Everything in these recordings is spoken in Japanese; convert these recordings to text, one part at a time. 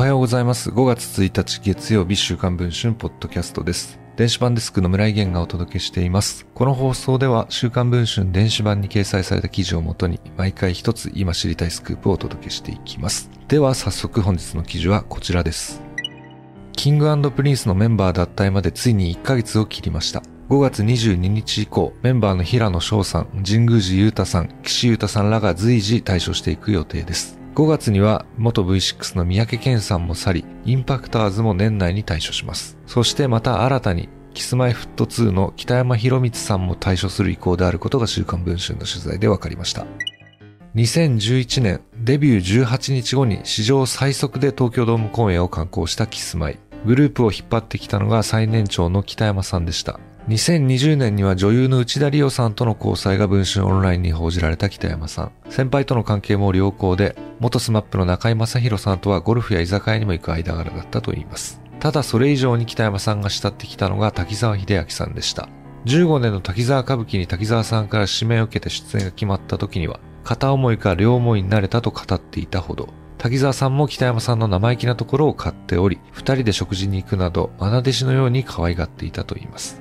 おはようございます。5月1日月曜日週刊文春ポッドキャストです。電子版デスクの村井弦がお届けしています。この放送では週刊文春電子版に掲載された記事をもとに毎回一つ今知りたいスクープをお届けしていきます。では早速本日の記事はこちらです。キングプリンスのメンバー脱退までついに1ヶ月を切りました。5月22日以降、メンバーの平野紫耀さん、神宮寺勇太さん、岸優太さんらが随時退所していく予定です。5月には元 V6 の三宅健さんも去り、インパクターズも年内に退所します。そしてまた新たに、キスマイフット2の北山宏光さんも退所する意向であることが週刊文春の取材で分かりました。2011年、デビュー18日後に史上最速で東京ドーム公演を敢行したキスマイ。グループを引っ張ってきたのが最年長の北山さんでした。2020年には女優の内田理央さんとの交際が文春オンラインに報じられた北山さん。先輩との関係も良好で、元スマップの中居正広さんとはゴルフや居酒屋にも行く間柄だったといいます。ただそれ以上に北山さんが慕ってきたのが滝沢秀明さんでした。15年の滝沢歌舞伎に滝沢さんから指名を受けて出演が決まった時には、片思いか両思いになれたと語っていたほど、滝沢さんも北山さんの生意気なところを買っており、二人で食事に行くなど、愛弟子のように可愛がっていたといいます。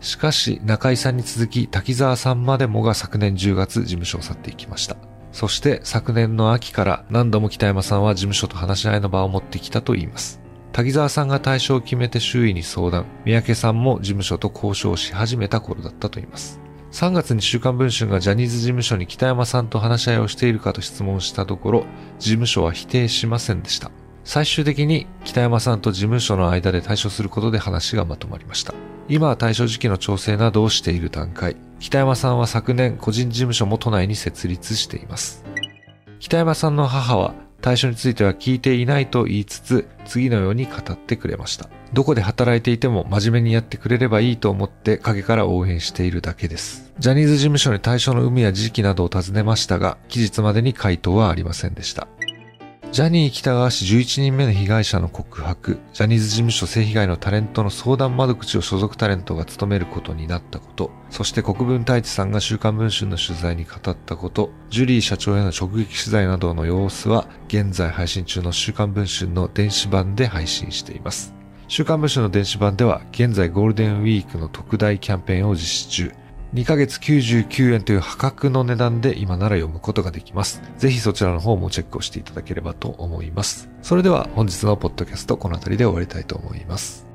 しかし、中井さんに続き、滝沢さんまでもが昨年10月事務所を去っていきました。そして、昨年の秋から何度も北山さんは事務所と話し合いの場を持ってきたといいます。滝沢さんが対象を決めて周囲に相談、三宅さんも事務所と交渉し始めた頃だったといいます。3月に週刊文春がジャニーズ事務所に北山さんと話し合いをしているかと質問したところ、事務所は否定しませんでした。最終的に北山さんと事務所の間で対処することで話がまとまりました。今は対処時期の調整などをしている段階。北山さんは昨年個人事務所も都内に設立しています。北山さんの母は対処については聞いていないと言いつつ、次のように語ってくれました。どこで働いていても真面目にやってくれればいいと思って陰から応援しているだけです。ジャニーズ事務所に対処の有無や時期などを尋ねましたが、期日までに回答はありませんでした。ジャニー喜多川氏11人目の被害者の告白、ジャニーズ事務所性被害のタレントの相談窓口を所属タレントが務めることになったこと、そして国分太一さんが週刊文春の取材に語ったこと、ジュリー社長への直撃取材などの様子は、現在配信中の週刊文春の電子版で配信しています。週刊文春の電子版では、現在ゴールデンウィークの特大キャンペーンを実施中。2ヶ月99円という破格の値段で今なら読むことができます。ぜひそちらの方もチェックをしていただければと思います。それでは本日のポッドキャストこの辺りで終わりたいと思います。